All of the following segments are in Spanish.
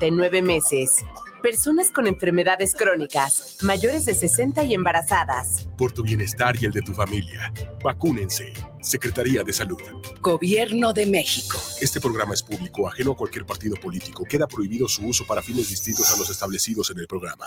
de nueve meses. Personas con enfermedades crónicas, mayores de 60 y embarazadas. Por tu bienestar y el de tu familia, vacúnense. Secretaría de Salud. Gobierno de México. Este programa es público, ajeno a cualquier partido político. Queda prohibido su uso para fines distintos a los establecidos en el programa.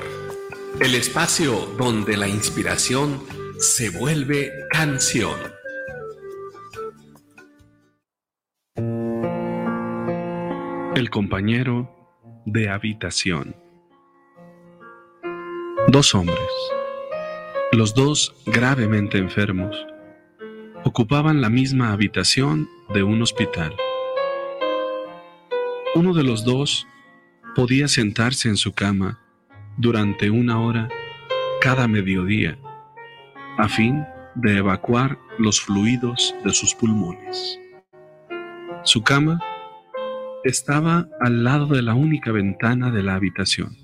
el espacio donde la inspiración se vuelve canción. El compañero de habitación. Dos hombres, los dos gravemente enfermos, ocupaban la misma habitación de un hospital. Uno de los dos podía sentarse en su cama durante una hora cada mediodía a fin de evacuar los fluidos de sus pulmones. Su cama estaba al lado de la única ventana de la habitación.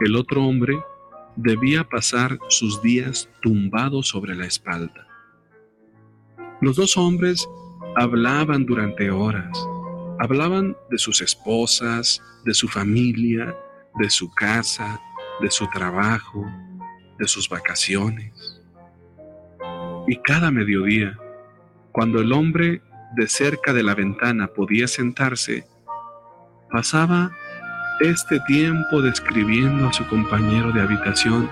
El otro hombre debía pasar sus días tumbado sobre la espalda. Los dos hombres hablaban durante horas Hablaban de sus esposas, de su familia, de su casa, de su trabajo, de sus vacaciones. Y cada mediodía, cuando el hombre de cerca de la ventana podía sentarse, pasaba este tiempo describiendo a su compañero de habitación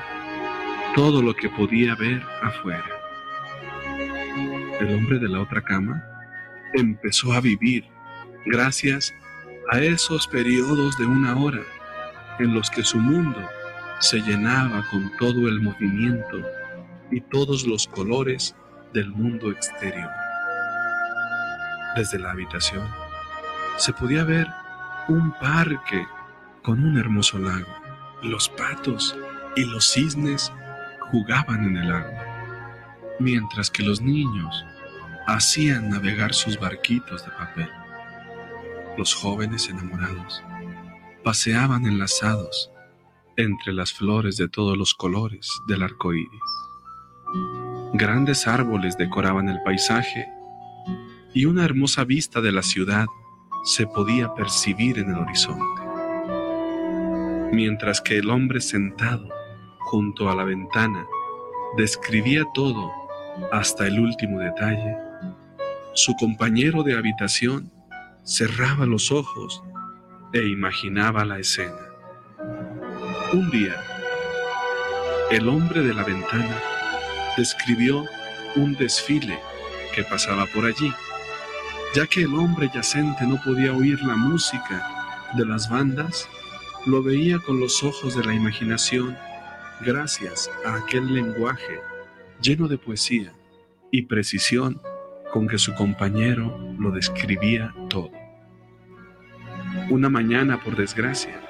todo lo que podía ver afuera. El hombre de la otra cama empezó a vivir gracias a esos periodos de una hora en los que su mundo se llenaba con todo el movimiento y todos los colores del mundo exterior. Desde la habitación se podía ver un parque con un hermoso lago. Los patos y los cisnes jugaban en el agua, mientras que los niños hacían navegar sus barquitos de papel. Los jóvenes enamorados paseaban enlazados entre las flores de todos los colores del arco iris. Grandes árboles decoraban el paisaje y una hermosa vista de la ciudad se podía percibir en el horizonte. Mientras que el hombre sentado junto a la ventana describía todo hasta el último detalle, su compañero de habitación cerraba los ojos e imaginaba la escena. Un día, el hombre de la ventana describió un desfile que pasaba por allí, ya que el hombre yacente no podía oír la música de las bandas, lo veía con los ojos de la imaginación gracias a aquel lenguaje lleno de poesía y precisión con que su compañero lo describía todo. Una mañana, por desgracia,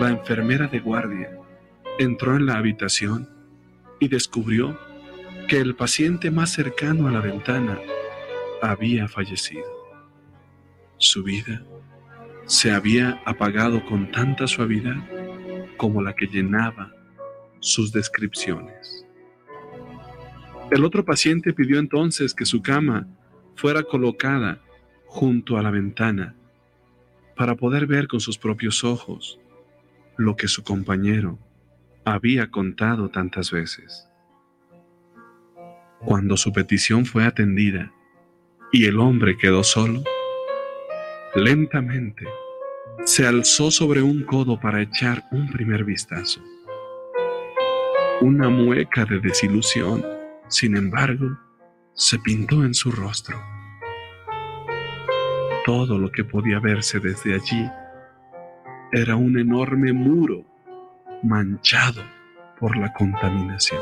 la enfermera de guardia entró en la habitación y descubrió que el paciente más cercano a la ventana había fallecido. Su vida se había apagado con tanta suavidad como la que llenaba sus descripciones. El otro paciente pidió entonces que su cama fuera colocada junto a la ventana para poder ver con sus propios ojos lo que su compañero había contado tantas veces. Cuando su petición fue atendida y el hombre quedó solo, lentamente se alzó sobre un codo para echar un primer vistazo. Una mueca de desilusión, sin embargo, se pintó en su rostro. Todo lo que podía verse desde allí era un enorme muro manchado por la contaminación.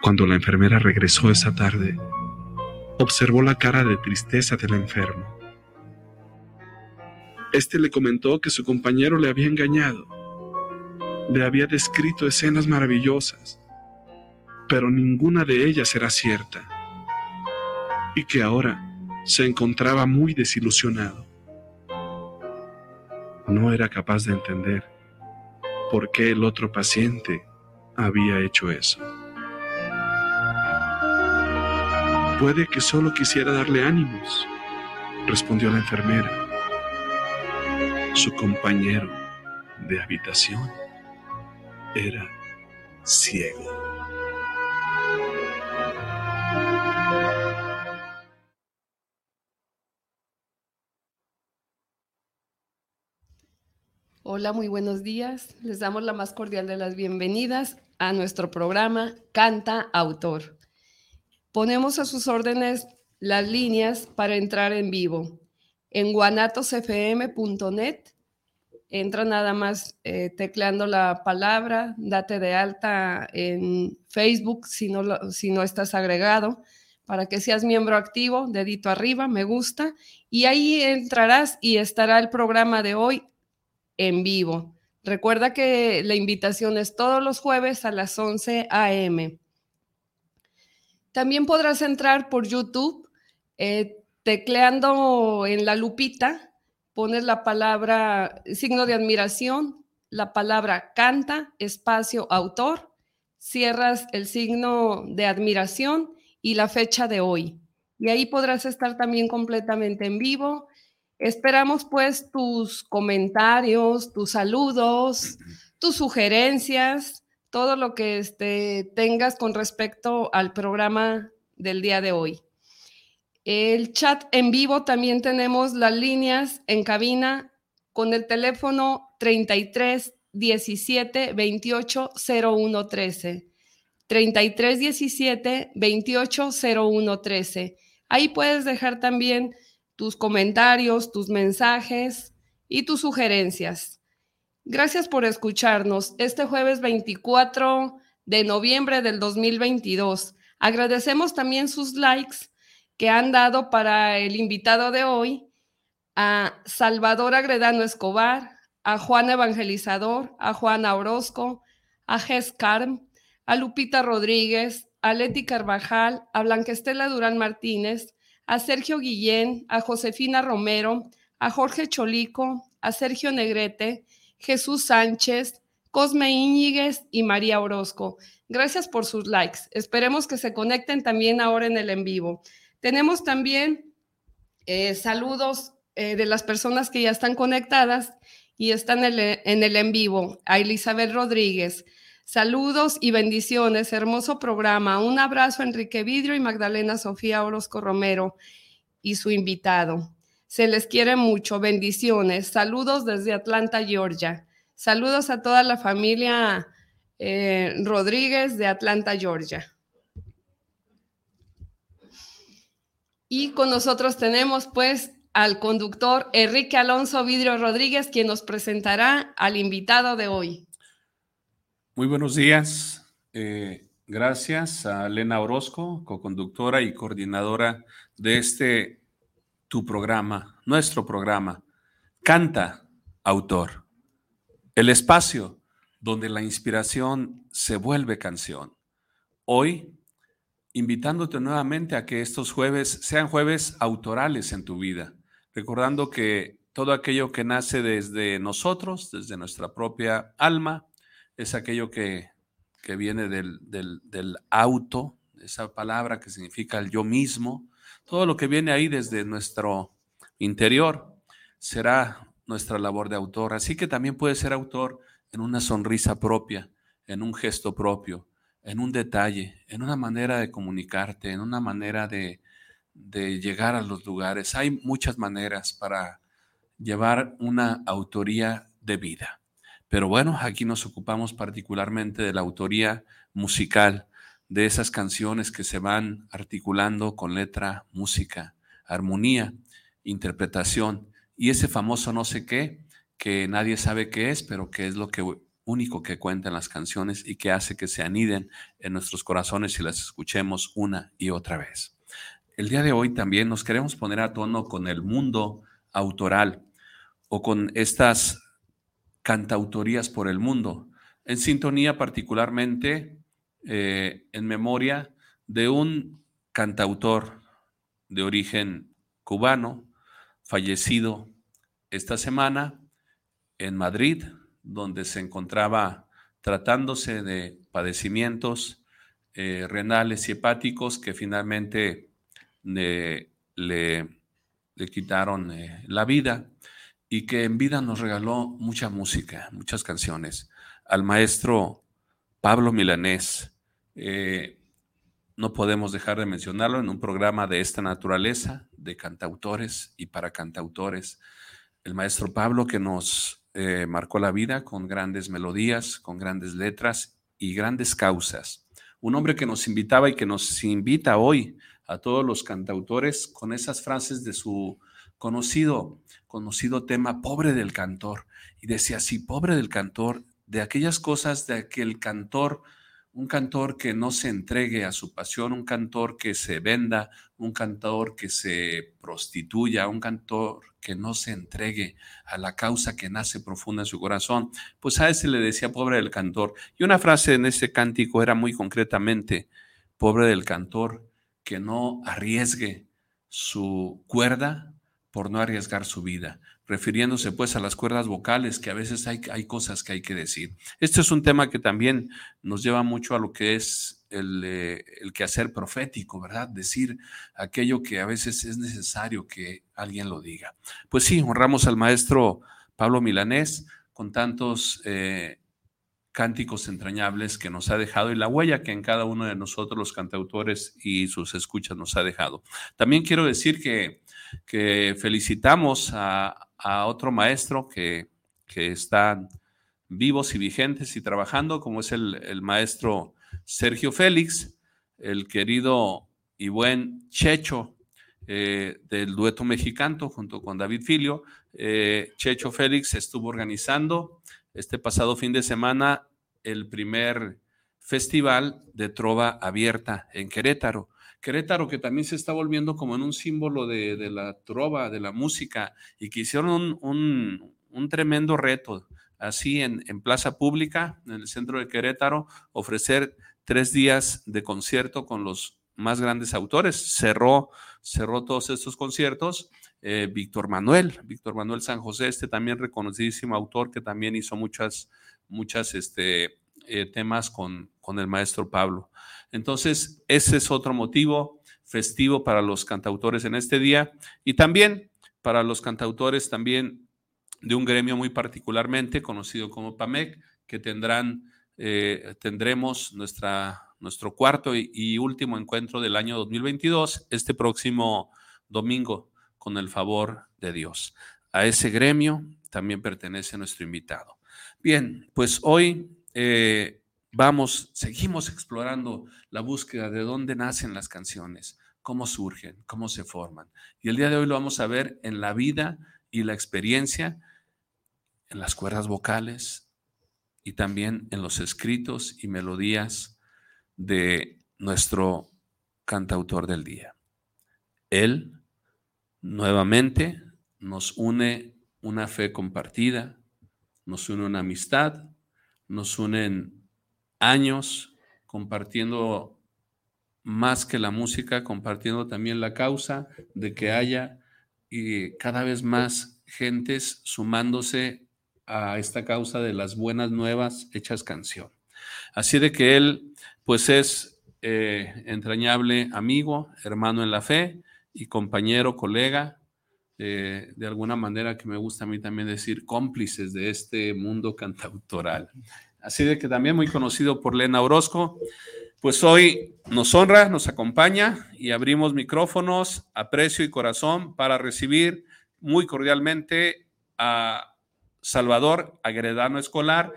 Cuando la enfermera regresó esa tarde, observó la cara de tristeza del enfermo. Este le comentó que su compañero le había engañado. Le había descrito escenas maravillosas, pero ninguna de ellas era cierta. Y que ahora se encontraba muy desilusionado. No era capaz de entender por qué el otro paciente había hecho eso. Puede que solo quisiera darle ánimos, respondió la enfermera. Su compañero de habitación era ciego. Hola, muy buenos días. Les damos la más cordial de las bienvenidas a nuestro programa Canta Autor. Ponemos a sus órdenes las líneas para entrar en vivo. En guanatosfm.net entra nada más eh, tecleando la palabra, date de alta en Facebook si no, si no estás agregado, para que seas miembro activo, dedito arriba, me gusta, y ahí entrarás y estará el programa de hoy en vivo. Recuerda que la invitación es todos los jueves a las 11 a.m. También podrás entrar por YouTube eh, tecleando en la lupita, pones la palabra signo de admiración, la palabra canta, espacio, autor, cierras el signo de admiración y la fecha de hoy. Y ahí podrás estar también completamente en vivo. Esperamos pues tus comentarios, tus saludos, tus sugerencias todo lo que este, tengas con respecto al programa del día de hoy. El chat en vivo también tenemos las líneas en cabina con el teléfono 33 17 28 01 13. 33 17 28 01 13. Ahí puedes dejar también tus comentarios, tus mensajes y tus sugerencias. Gracias por escucharnos este jueves 24 de noviembre del 2022. Agradecemos también sus likes que han dado para el invitado de hoy a Salvador Agredano Escobar, a Juan Evangelizador, a Juana Orozco, a Ges Carm, a Lupita Rodríguez, a Leti Carvajal, a Blanquestela Durán Martínez, a Sergio Guillén, a Josefina Romero, a Jorge Cholico, a Sergio Negrete, Jesús Sánchez, Cosme Íñiguez y María Orozco. Gracias por sus likes. Esperemos que se conecten también ahora en el en vivo. Tenemos también eh, saludos eh, de las personas que ya están conectadas y están en el, en el en vivo. A Elizabeth Rodríguez. Saludos y bendiciones. Hermoso programa. Un abrazo a Enrique Vidrio y Magdalena Sofía Orozco Romero y su invitado. Se les quiere mucho. Bendiciones. Saludos desde Atlanta, Georgia. Saludos a toda la familia eh, Rodríguez de Atlanta, Georgia. Y con nosotros tenemos pues al conductor Enrique Alonso Vidrio Rodríguez, quien nos presentará al invitado de hoy. Muy buenos días. Eh, gracias a Elena Orozco, co-conductora y coordinadora de este tu programa, nuestro programa. Canta, autor. El espacio donde la inspiración se vuelve canción. Hoy, invitándote nuevamente a que estos jueves sean jueves autorales en tu vida, recordando que todo aquello que nace desde nosotros, desde nuestra propia alma, es aquello que, viene del, del, del auto, esa palabra que significa el yo mismo, todo lo que viene ahí desde nuestro interior será nuestra labor de autor. Así que también puede ser autor en una sonrisa propia, en un gesto propio, en un detalle, en una manera de comunicarte, en una manera de, de llegar a los lugares. Hay muchas maneras para llevar una autoría de vida. Pero bueno, aquí nos ocupamos particularmente de la autoría musical, de esas canciones que se van articulando con letra, música, armonía, interpretación y ese famoso no sé qué, que nadie sabe qué es, pero que es lo que único que cuentan las canciones y que hace que se aniden en nuestros corazones y las escuchemos una y otra vez. El día de hoy también nos queremos poner a tono con el mundo autoral o con estas cantautorías por el mundo, en sintonía particularmente eh, en memoria de un cantautor de origen cubano, fallecido esta semana en Madrid, donde se encontraba tratándose de padecimientos eh, renales y hepáticos que finalmente le, le, quitaron eh, la vida y que en vida nos regaló mucha música, muchas canciones. Al maestro Pablo Milanés, eh, no podemos dejar de mencionarlo en un programa de esta naturaleza, de cantautores y para cantautores. El maestro Pablo que nos eh, marcó la vida con grandes melodías, con grandes letras y grandes causas. Un hombre que nos invitaba y que nos invita hoy a todos los cantautores con esas frases de su conocido, conocido tema, pobre del cantor. Y decía así, pobre del cantor, de aquellas cosas de que el cantor un cantor que no se entregue a su pasión, un cantor que se venda, un cantor que se prostituya, un cantor que no se entregue a la causa que nace profunda en su corazón, pues a ese le decía pobre del cantor. Y una frase en ese cántico era muy concretamente, pobre del cantor que no arriesgue su cuerda por no arriesgar su vida refiriéndose pues a las cuerdas vocales, que a veces hay, hay cosas que hay que decir. Este es un tema que también nos lleva mucho a lo que es el, eh, el, quehacer profético, ¿verdad? Decir aquello que a veces es necesario que alguien lo diga. Pues sí, honramos al maestro Pablo Milanés con tantos eh, cánticos entrañables que nos ha dejado y la huella que en cada uno de nosotros los cantautores y sus escuchas nos ha dejado. También quiero decir que, que felicitamos a, otro maestro que, que están vivos y vigentes y trabajando, como es el, maestro Sergio Félix, el querido y buen Checho eh, del dueto mexicano junto con David Filio. Eh, Checho Félix estuvo organizando este pasado fin de semana el primer festival de trova abierta en Querétaro. Querétaro, que también se está volviendo como en un símbolo de, la trova, de la música, y que hicieron un, tremendo reto, así en, plaza pública, en el centro de Querétaro, ofrecer tres días de concierto con los más grandes autores. Cerró, cerró todos estos conciertos eh, Víctor Manuel, Víctor Manuel San José, este también reconocidísimo autor que también hizo muchas, muchas este, eh, temas con, con el maestro Pablo. Entonces, ese es otro motivo festivo para los cantautores en este día y también para los cantautores también de un gremio muy particularmente conocido como PAMEC, que tendrán, eh, tendremos nuestra, nuestro cuarto y, y, último encuentro del año 2022 este próximo domingo, con el favor de Dios. A ese gremio también pertenece nuestro invitado. Bien, pues hoy eh, vamos, seguimos explorando la búsqueda de dónde nacen las canciones, cómo surgen, cómo se forman. Y el día de hoy lo vamos a ver en la vida y la experiencia, en las cuerdas vocales y también en los escritos y melodías de nuestro cantautor del día. Él nuevamente nos une una fe compartida, nos une una amistad, nos unen años compartiendo más que la música, compartiendo también la causa de que haya y cada vez más gentes sumándose a esta causa de las buenas nuevas hechas canción. Así de que él, pues es eh, entrañable amigo, hermano en la fe y compañero, colega, eh, de alguna manera que me gusta a mí también decir cómplices de este mundo cantautoral. Así de que también muy conocido por Lena Orozco. Pues hoy nos honra, nos acompaña y abrimos micrófonos, aprecio y corazón para recibir muy cordialmente a Salvador Agredano Escolar,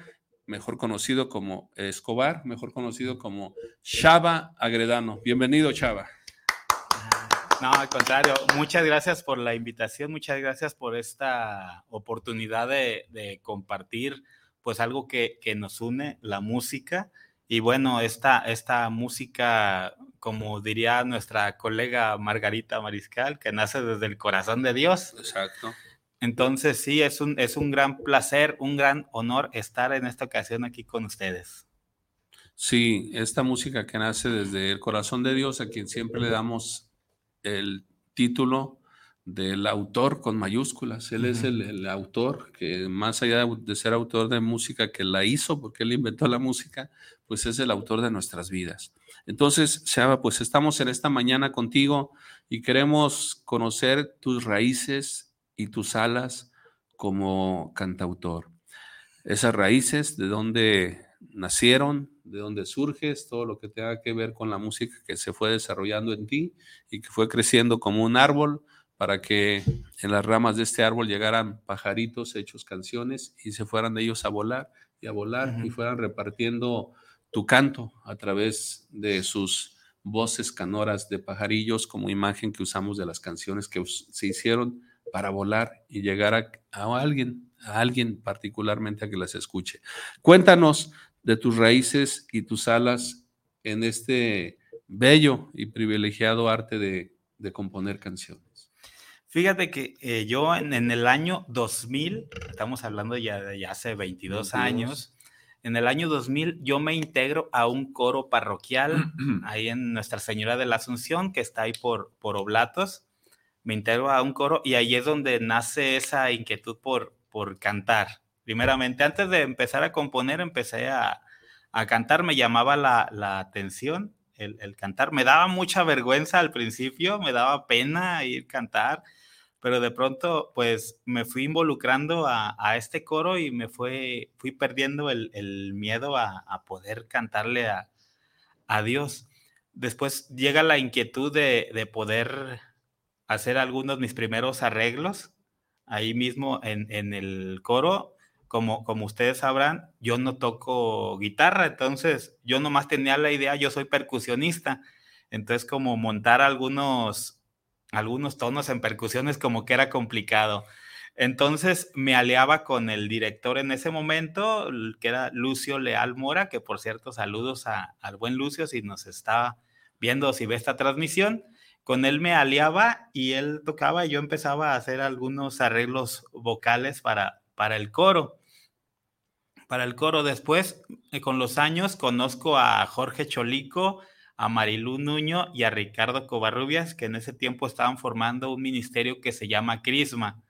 mejor conocido como Escobar, mejor conocido como Chava Agredano. Bienvenido, Chava. No, al contrario, muchas gracias por la invitación, muchas gracias por esta oportunidad de, compartir pues algo que, que nos une, la música y bueno, esta, esta música, como diría nuestra colega Margarita Mariscal, que nace desde el corazón de Dios. Exacto. Entonces, sí, es un, es un gran placer, un gran honor estar en esta ocasión aquí con ustedes. Sí, esta música que nace desde el corazón de Dios, a quien siempre le damos el título del autor con mayúsculas. Él es el, autor que más allá de ser autor de música que la hizo, porque él inventó la música, pues es el autor de nuestras vidas. Entonces, Shaba, pues estamos en esta mañana contigo y queremos conocer tus raíces y tus alas como cantautor. Esas raíces, de dónde nacieron, de dónde surges, todo lo que tenga que ver con la música que se fue desarrollando en ti y que fue creciendo como un árbol para que en las ramas de este árbol llegaran pajaritos hechos canciones y se fueran de ellos a volar y a volar y fueran repartiendo tu canto a través de sus voces canoras de pajarillos como imagen que usamos de las canciones que se hicieron para volar y llegar a, a alguien, a alguien particularmente a que las escuche. Cuéntanos de tus raíces y tus alas en este bello y privilegiado arte de, de componer canciones. Fíjate que eh, yo en, el año 2000, estamos hablando ya de hace 22, años, en el año 2000 yo me integro a un coro parroquial ahí en Nuestra Señora de la Asunción, que está ahí por, por Oblatos. Me integro a un coro y ahí es donde nace esa inquietud por, por cantar. Primeramente, antes de empezar a componer, empecé a, a cantar, me llamaba la, la atención el, el, cantar. Me daba mucha vergüenza al principio, me daba pena ir a cantar pero de pronto pues me fui involucrando a, este coro y me fue, fui perdiendo el, miedo a, poder cantarle a, Dios. Después llega la inquietud de, poder hacer algunos de mis primeros arreglos ahí mismo en, el coro. Como, como ustedes sabrán, yo no toco guitarra, entonces yo nomás tenía la idea, yo soy percusionista, entonces como montar algunos algunos tonos en percusiones como que era complicado. Entonces me aliaba con el director en ese momento, que era Lucio Leal Mora, que por cierto saludos al buen Lucio si nos está viendo, si ve esta transmisión. Con él me aliaba y él tocaba y yo empezaba a hacer algunos arreglos vocales para, para el coro. Para el coro después, eh, con los años, conozco a Jorge Cholico, a Marilú Nuño y a Ricardo Covarrubias, que en ese tiempo estaban formando un ministerio que se llama Crisma,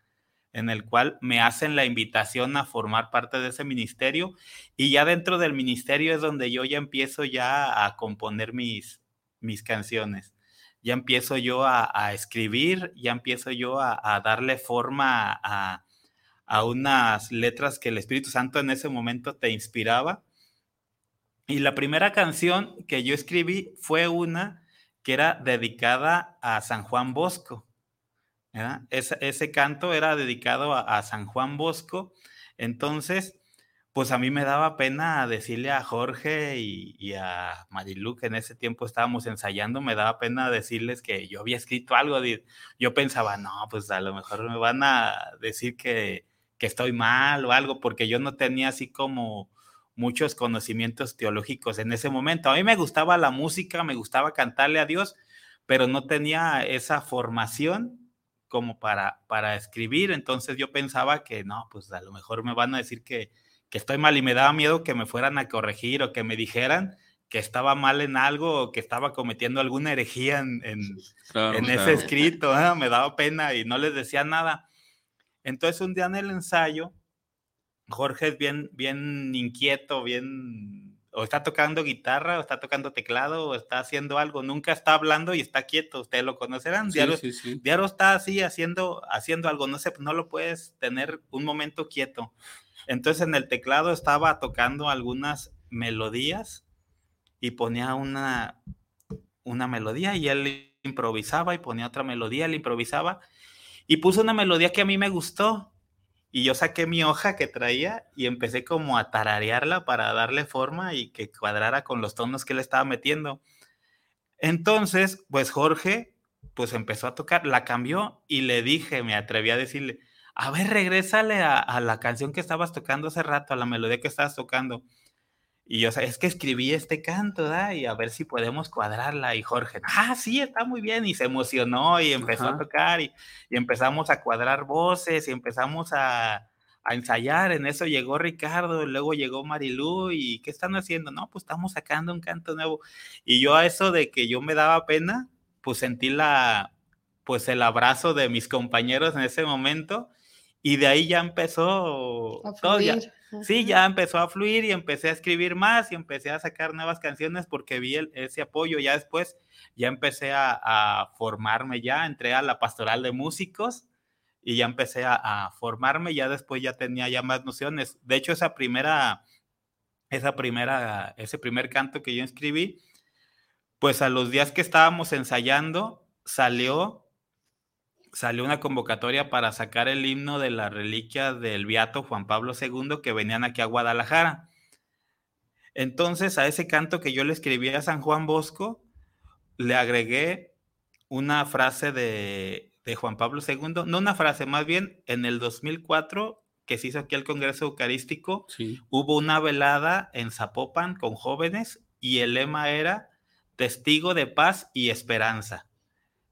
en el cual me hacen la invitación a formar parte de ese ministerio y ya dentro del ministerio es donde yo ya empiezo ya a componer mis, mis canciones. Ya empiezo yo a, escribir, ya empiezo yo a, darle forma a, a unas letras que el Espíritu Santo en ese momento te inspiraba y la primera canción que yo escribí fue una que era dedicada a San Juan Bosco. Ese, canto era dedicado a, San Juan Bosco. Entonces, pues a mí me daba pena decirle a Jorge y, a Marilu, que en ese tiempo estábamos ensayando, me daba pena decirles que yo había escrito algo. Yo pensaba, no, pues a lo mejor me van a decir que, que estoy mal o algo, porque yo no tenía así como muchos conocimientos teológicos en ese momento. A mí me gustaba la música, me gustaba cantarle a Dios, pero no tenía esa formación como para, para escribir. Entonces yo pensaba que no, pues a lo mejor me van a decir que, que estoy mal y me daba miedo que me fueran a corregir o que me dijeran que estaba mal en algo o que estaba cometiendo alguna herejía en, en, ese escrito. Me daba pena y no les decía nada. Entonces un día en el ensayo Jorge es bien, bien inquieto, bien, o está tocando guitarra, o está tocando teclado, o está haciendo algo, nunca está hablando y está quieto, ustedes lo conocerán, sí, diario, está así haciendo, haciendo algo, no sé, no lo puedes tener un momento quieto. Entonces en el teclado estaba tocando algunas melodías y ponía una, una melodía y él improvisaba y ponía otra melodía, él improvisaba y puso una melodía que a mí me gustó y yo saqué mi hoja que traía y empecé como a tararearla para darle forma y que cuadrara con los tonos que él estaba metiendo. Entonces, pues Jorge, pues empezó a tocar, la cambió y le dije, me atreví a decirle, a ver, regrésale a, a la canción que estabas tocando hace rato, a la melodía que estabas tocando. Y yo, es que escribí este canto, ¿da? Y a ver si podemos cuadrarla. Y Jorge, ah, sí, está muy bien. Y se emocionó y empezó a tocar y, y, empezamos a cuadrar voces y empezamos a, a, ensayar. En eso llegó Ricardo, luego llegó Marilú y ¿qué están haciendo? No, pues estamos sacando un canto nuevo. Y yo a eso de que yo me daba pena, pues sentí la, pues el abrazo de mis compañeros en ese momento y de ahí ya empezó todo. Ya, sí, ya empezó a fluir y empecé a escribir más y empecé a sacar nuevas canciones porque vi el, ese apoyo. Ya después ya empecé a, a, formarme, ya entré a la pastoral de músicos y ya empecé a, a, formarme. Ya después ya tenía ya más nociones. De hecho, esa primera, esa primera, ese primer canto que yo escribí, pues a los días que estábamos ensayando salió salió una convocatoria para sacar el himno de la reliquia del Beato Juan Pablo II que venían aquí a Guadalajara. Entonces, a ese canto que yo le escribí a San Juan Bosco, le agregué una frase de, de Juan Pablo II, no una frase, más bien en el 2004 que se hizo aquí el Congreso Eucarístico, sí. hubo una velada en Zapopan con jóvenes y el lema era testigo de paz y esperanza.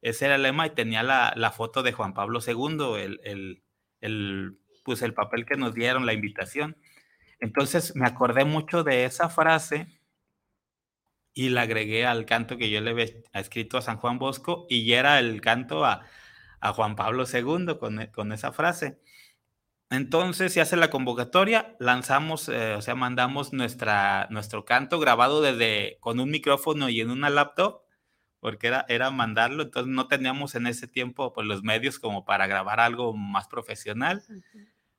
Ese era el lema y tenía la, la foto de Juan Pablo II, el, el, el, pues el papel que nos dieron, la invitación. Entonces me acordé mucho de esa frase y la agregué al canto que yo le había escrito a San Juan Bosco y era el canto a, a Juan Pablo II con, con, esa frase. Entonces se hace la convocatoria, lanzamos, eh, o sea, mandamos nuestra, nuestro canto grabado desde con un micrófono y en una laptop porque era, era mandarlo, entonces no teníamos en ese tiempo pues, los medios como para grabar algo más profesional.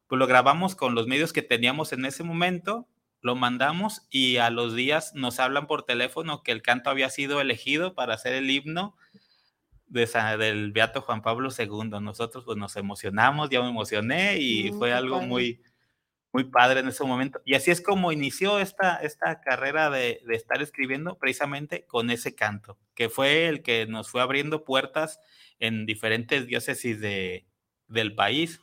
Pues lo grabamos con los medios que teníamos en ese momento, lo mandamos y a los días nos hablan por teléfono que el canto había sido elegido para hacer el himno de del Beato Juan Pablo II. Nosotros pues nos emocionamos, ya me emocioné y mm, fue algo muy, muy padre en ese momento. Y así es como inició esta, esta carrera de, de, estar escribiendo precisamente con ese canto, que fue el que nos fue abriendo puertas en diferentes diócesis de, del país,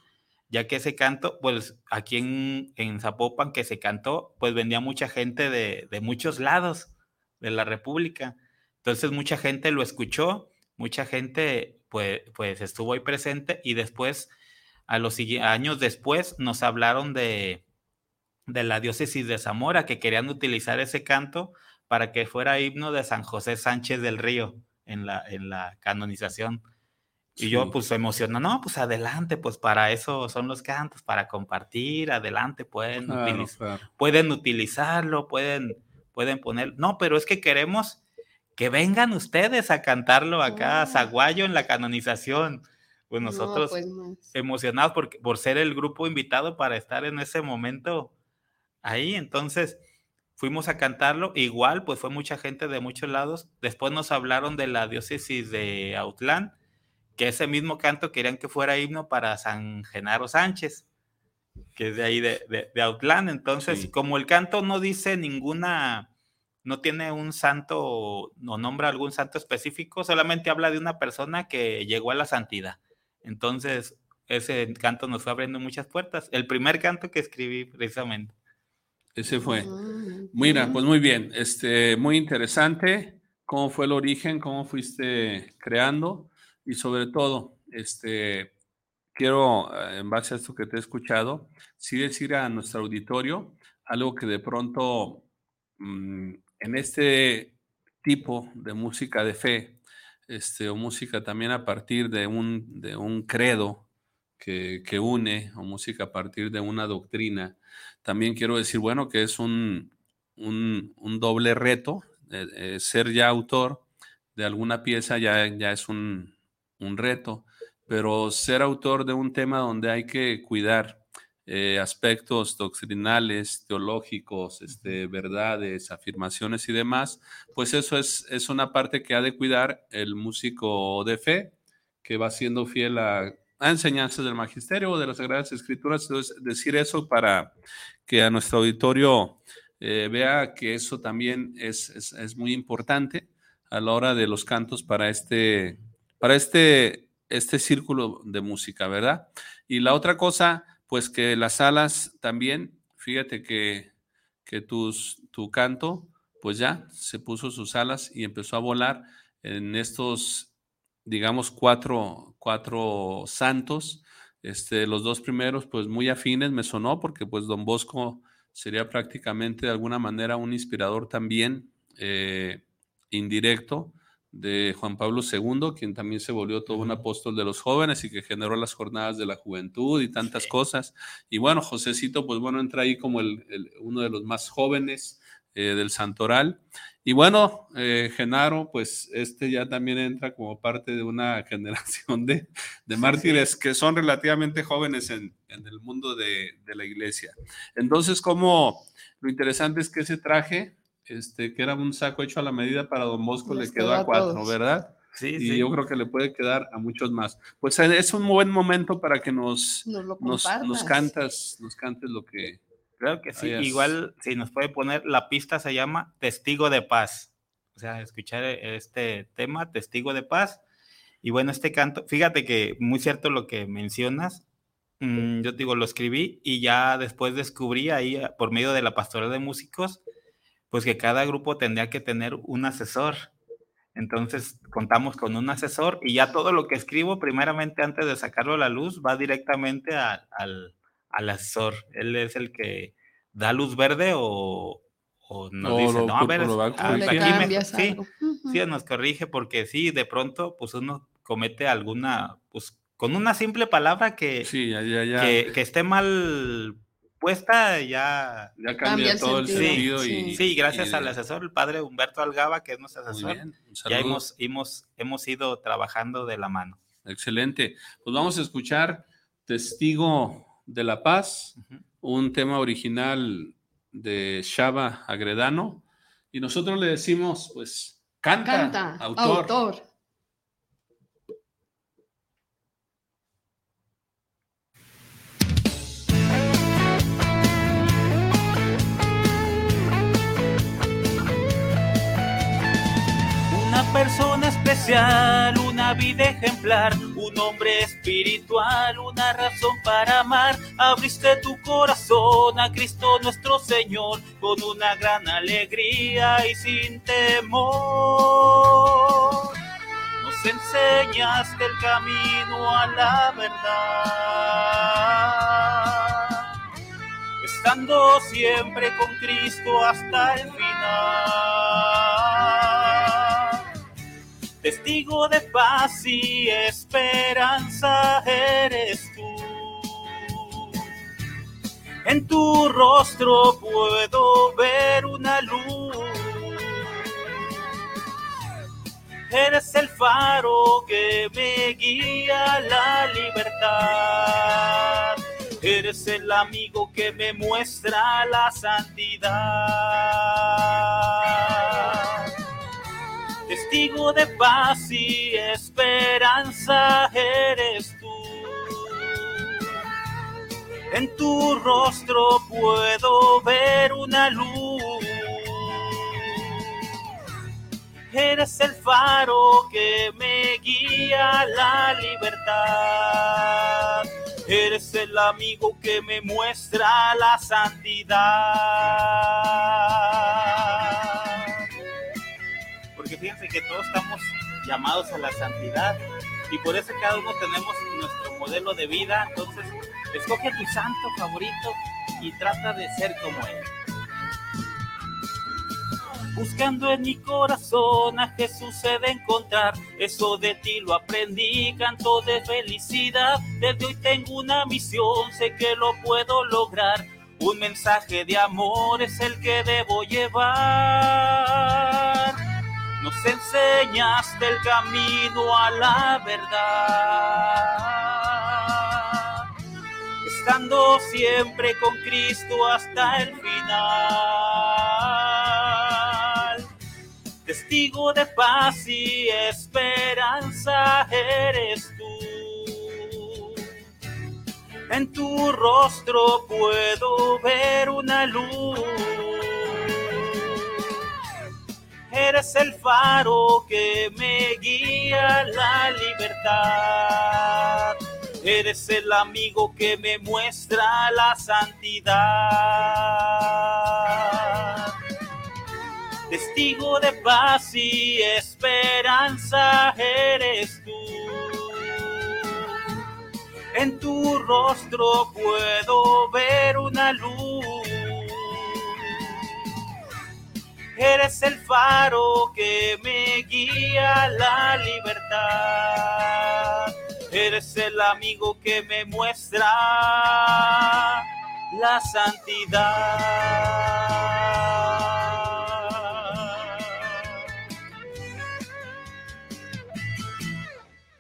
ya que ese canto, pues aquí en, en Zapopan que se cantó, pues venía mucha gente de, de muchos lados de la República. Entonces mucha gente lo escuchó, mucha gente pues, pues estuvo ahí presente y después a los años después nos hablaron de, de la diócesis de Zamora, que querían utilizar ese canto para que fuera himno de San José Sánchez del Río en la, en la canonización. Y sí. yo pues emocionado, no, pues adelante, pues para eso son los cantos, para compartir, adelante, pueden, claro, utiliz claro. pueden utilizarlo, pueden, pueden poner, no, pero es que queremos que vengan ustedes a cantarlo acá, a Zaguayo en la canonización pues nosotros no, pues emocionados por, por ser el grupo invitado para estar en ese momento ahí. Entonces fuimos a cantarlo. Igual, pues fue mucha gente de muchos lados. Después nos hablaron de la diócesis de Autlán, que ese mismo canto querían que fuera himno para San Genaro Sánchez, que es de ahí de, de, de Autlán. Entonces, sí. como el canto no dice ninguna, no tiene un santo o nombra algún santo específico, solamente habla de una persona que llegó a la santidad. Entonces, ese canto nos fue abriendo muchas puertas. El primer canto que escribí, precisamente. Ese fue. Mira, pues muy bien. Este, muy interesante. ¿Cómo fue el origen? ¿Cómo fuiste creando? Y sobre todo, este, quiero, eh, en base a esto que te he escuchado, sí decir a nuestro auditorio algo que de pronto mmm, en este tipo de música de fe, este, o música también a partir de un, de un credo que, que, une, o música a partir de una doctrina. También quiero decir, bueno, que es un, un, un doble reto. Eh, eh, ser ya autor de alguna pieza ya, ya es un, un, reto, pero ser autor de un tema donde hay que cuidar eh, aspectos doctrinales, teológicos, este, verdades, afirmaciones y demás, pues eso es, es una parte que ha de cuidar el músico de fe, que va siendo fiel a, enseñanzas del magisterio o de las Sagradas Escrituras. Entonces, decir eso para que a nuestro auditorio eh, vea que eso también es, es, es, muy importante a la hora de los cantos para este, para este, este círculo de música, ¿verdad? Y la otra cosa, pues que las alas también, fíjate que, que tus, tu canto, pues ya se puso sus alas y empezó a volar en estos, digamos, cuatro, cuatro santos. Este, los dos primeros, pues muy afines me sonó, porque pues Don Bosco sería prácticamente de alguna manera un inspirador también eh, indirecto de Juan Pablo II, quien también se volvió todo un apóstol de los jóvenes y que generó las jornadas de la juventud y tantas cosas. Y bueno, Josecito, pues bueno, entra ahí como el, uno de los más jóvenes eh, del Santoral. Y bueno, eh, Genaro, pues este ya también entra como parte de una generación de, de mártires que son relativamente jóvenes en, en el mundo de, de, la iglesia. Entonces, como lo interesante es que ese traje este, que era un saco hecho a la medida para Don Bosco, le quedó a cuatro, ¿verdad? Sí, y sí. yo creo que le puede quedar a muchos más. Pues eh, es un buen momento para que nos, nos, nos, cantas, nos cantes lo que. Claro que sí. Igual, si nos puede poner, la pista se llama Testigo de Paz. O sea, escuchar este tema, Testigo de Paz. Y bueno, este canto, fíjate que muy cierto lo que mencionas. Mm, yo te digo, lo escribí y ya después descubrí ahí, por medio de la pastoral de músicos, pues que cada grupo tendría que tener un asesor. Entonces contamos con un asesor y ya todo lo que escribo, primeramente antes de sacarlo a la luz, va directamente al, al, asesor. Él es el que da luz verde o, nos dice, no, a ver, sí, sí, nos corrige porque sí, de pronto, pues uno comete alguna, pues con una simple palabra que, que, que esté mal puesta ya, ya cambia, todo el sentido. Sí, sí. gracias al asesor, el padre Humberto Algaba, que es nuestro asesor, ya hemos, hemos, hemos ido trabajando de la mano. Excelente. Pues vamos a escuchar Testigo de la Paz, un tema original de Shaba Agredano, y nosotros le decimos, pues, canta, autor. Persona especial, una vida ejemplar, un hombre espiritual, una razón para amar. Abriste tu corazón a Cristo nuestro Señor con una gran alegría y sin temor. Nos enseñaste el camino a la verdad, estando siempre con Cristo hasta el final testigo de paz y esperanza eres tú. En tu rostro puedo ver una luz. Eres el faro que me guía a la libertad. Eres el amigo que me muestra la santidad testigo de paz y esperanza eres tú. En tu rostro puedo ver una luz. Eres el faro que me guía a la libertad. Eres el amigo que me muestra la santidad que todos estamos llamados a la santidad y por eso cada uno tenemos nuestro modelo de vida. Entonces, escoge a tu santo favorito y trata de ser como él. Buscando en mi corazón a Jesús de encontrar, eso de ti lo aprendí, canto de felicidad. Desde hoy tengo una misión, sé que lo puedo lograr. Un mensaje de amor es el que debo llevar nos enseñaste el camino a la verdad. estando siempre con Cristo hasta el final. Testigo de paz y esperanza eres tú. En tu rostro puedo ver una luz. Eres el faro que me guía la libertad. Eres el amigo que me muestra la santidad. Testigo de paz y esperanza eres tú. En tu rostro puedo ver una luz. Eres el faro que me guía a la libertad. Eres el amigo que me muestra la santidad.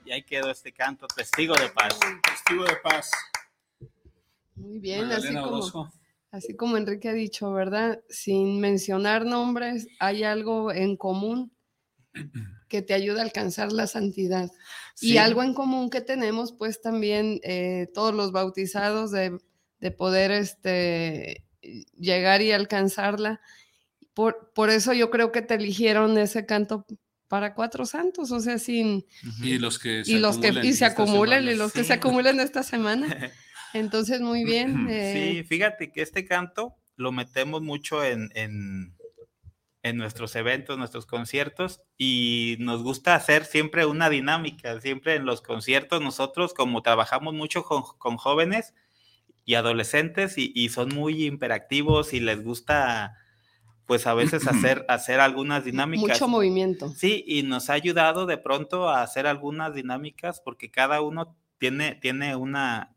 Y ahí quedó este canto, testigo de paz. Testigo de paz. Muy bien, así Magdalena como, Orozco. Así como Enrique ha dicho, ¿verdad? Sin mencionar nombres, hay algo en común que te ayuda a alcanzar la santidad. Y algo en común que tenemos, pues también eh, todos los bautizados de, de poder este, llegar y alcanzarla. Por, por eso yo creo que te eligieron ese canto para cuatro santos, o sea, sin... Y los que se y los que y se esta acumulen y los que Sí. se acumulen esta semana. Entonces, muy bien. eh, Sí, fíjate que este canto lo metemos mucho en, en, en nuestros eventos, nuestros conciertos, y nos gusta hacer siempre una dinámica, siempre en los conciertos nosotros, como trabajamos mucho con, con jóvenes y adolescentes, y, y son muy imperactivos y les gusta, pues a veces hacer, hacer algunas dinámicas. mucho movimiento. Sí, y nos ha ayudado de pronto a hacer algunas dinámicas porque cada uno tiene, tiene una,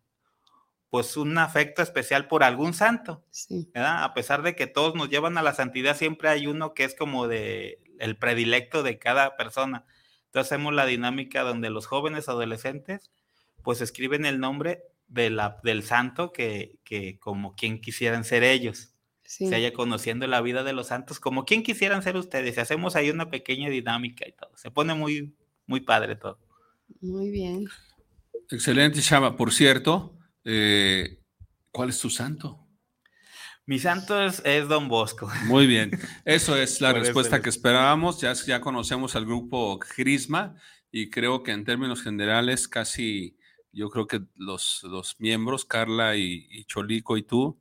pues un afecto especial por algún santo, Sí. ¿verdad? A pesar de que todos nos llevan a la santidad, siempre hay uno que es como de el predilecto de cada persona. Entonces hacemos la dinámica donde los jóvenes adolescentes pues escriben el nombre de la, del santo que, que como quien quisieran ser ellos Sí. se haya conociendo la vida de los santos, como quien quisieran ser ustedes. Y hacemos ahí una pequeña dinámica y todo. Se pone muy, muy padre todo. Muy bien. Excelente, Chava. Por cierto, eh, ¿cuál es tu santo? Mi santo es, es Don Bosco. Muy bien. Eso es la respuesta que esperábamos. Ya, ya conocemos al grupo Crisma y creo que en términos generales casi, yo creo que los, los miembros, Carla y, y Cholico y tú,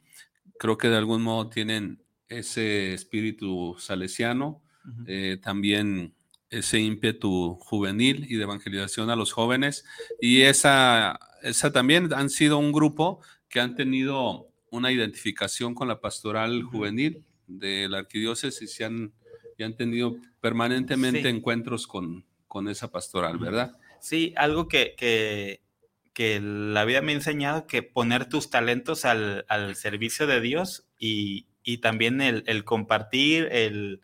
creo que de algún modo tienen ese espíritu salesiano, eh, también ese ímpetu juvenil y de evangelización a los jóvenes. Y esa, esa también han sido un grupo que han tenido una identificación con la pastoral juvenil de la arquidiócesis y han, y han tenido permanentemente Sí. encuentros con, con esa pastoral, ¿verdad? Sí, algo que, que, que la vida me ha enseñado, que poner tus talentos al, al servicio de Dios y, y también el, el compartir, el,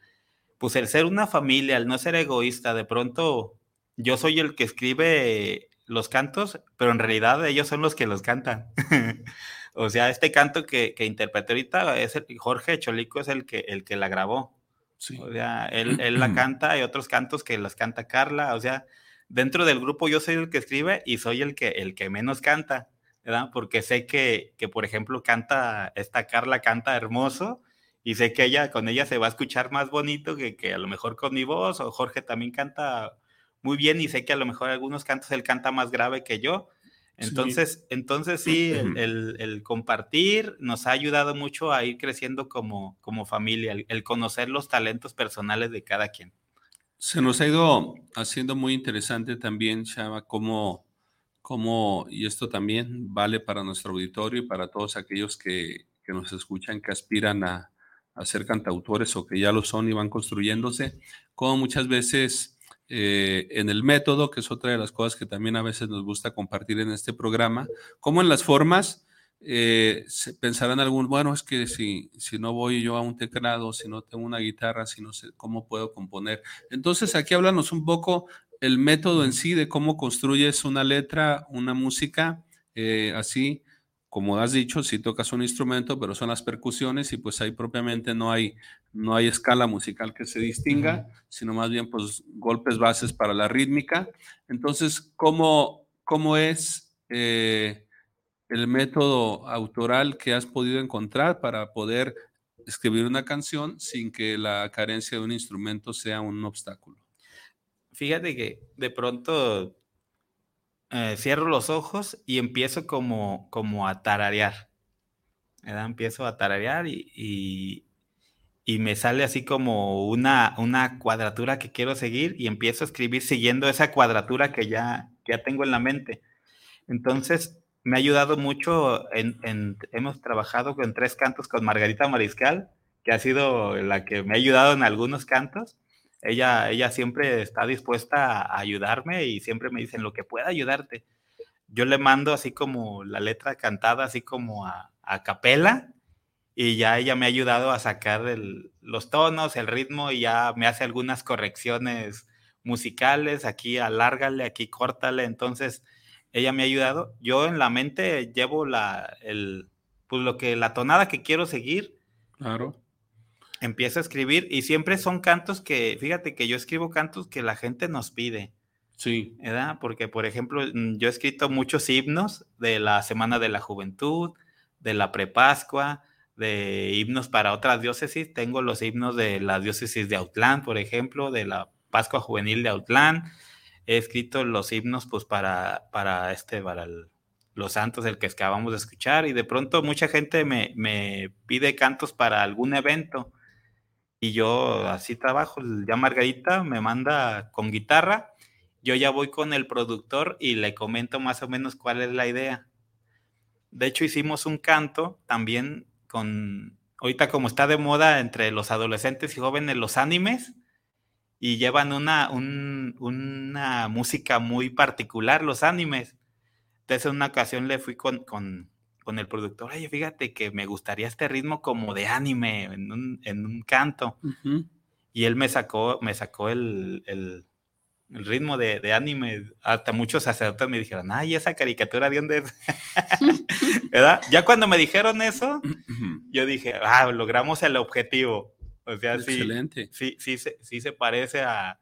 pues el ser una familia, el no ser egoísta. De pronto, yo soy el que escribe los cantos, pero en realidad ellos son los que los cantan. o sea, este canto que, que interpreté ahorita es el, Jorge Cholico es el que, el que la grabó. Sí. O sea, él, él la canta, hay otros cantos que las canta Carla, o sea, dentro del grupo yo soy el que escribe y soy el que, el que menos canta, ¿verdad? Porque sé que, que, por ejemplo, canta, esta Carla canta hermoso y sé que ella, con ella se va a escuchar más bonito que, que a lo mejor con mi voz, o Jorge también canta muy bien y sé que a lo mejor algunos cantos él canta más grave que yo. Entonces, entonces sí, el, el- el compartir nos ha ayudado mucho a ir creciendo como, como familia, el, el conocer los talentos personales de cada quien. Se nos ha ido haciendo muy interesante también, Chava, cómo, cómo, y esto también vale para nuestro auditorio y para todos aquellos que, que nos escuchan, que aspiran a, a ser cantautores o que ya lo son y van construyéndose, como muchas veces eh, en el método, que es otra de las cosas que también a veces nos gusta compartir en este programa, como en las formas, eh, pensarán algún, bueno, es que si, si no voy yo a un teclado, si no tengo una guitarra, si no sé cómo puedo componer. Entonces, aquí háblanos un poco el método en sí de cómo construyes una letra, una música, eh, así, como has dicho, sí tocas un instrumento, pero son las percusiones y pues ahí propiamente no hay, no hay escala musical que se distinga, sino más bien pues golpes bases para la rítmica. Entonces, ¿cómo, cómo es eh, el método autoral que has podido encontrar para poder escribir una canción sin que la carencia de un instrumento sea un obstáculo? Fíjate que de pronto eh, cierro los ojos y empiezo como, como a tararear. Empiezo a tararear y, y, me sale así como una, una cuadratura que quiero seguir y empiezo a escribir siguiendo esa cuadratura que ya, ya tengo en la mente. Entonces, me ha ayudado mucho, en, hemos trabajado con tres cantos con Margarita Mariscal, que ha sido la que me ha ayudado en algunos cantos ella, ella siempre está dispuesta a ayudarme y siempre me dicen lo que pueda ayudarte. Yo le mando así como la letra cantada, así como a, a capela, y ya ella me ha ayudado a sacar los tonos, el ritmo, y ya me hace algunas correcciones musicales, aquí alárgale, aquí córtale, entonces ella me ha ayudado. Yo en la mente llevo la, el, pues lo que, la tonada que quiero seguir. Claro empiezo a escribir y siempre son cantos que, fíjate que yo escribo cantos que la gente nos pide. Sí. ¿Verdad? Porque, por ejemplo, mm, yo he escrito muchos himnos de la Semana de la Juventud, de la Prepascua, de himnos para otras diócesis. Tengo los himnos de la diócesis de Autlán, por ejemplo, de la Pascua Juvenil de Autlán. He escrito los himnos, pues, para, para este, para los santos, el que acabamos de escuchar. Y de pronto mucha gente me, me pide cantos para algún evento y yo así trabajo. Ya Margarita me manda con guitarra, yo ya voy con el productor y le comento más o menos cuál es la idea. De hecho, hicimos un canto también con, ahorita como está de moda entre los adolescentes y jóvenes los animes, y llevan una, una música muy particular, los animes. Entonces, en una ocasión le fui con, con, con el productor, oye, fíjate que me gustaría este ritmo como de anime en un, en un canto. Y él me sacó, me sacó el, el, el ritmo de, de, anime. Hasta muchos sacerdotes me dijeron, ay, esa caricatura de dónde es. ¿Verdad? Ya cuando me dijeron eso, yo dije, ah, logramos el objetivo. O sea, Excelente. sí, sí, sí, sí, se parece a,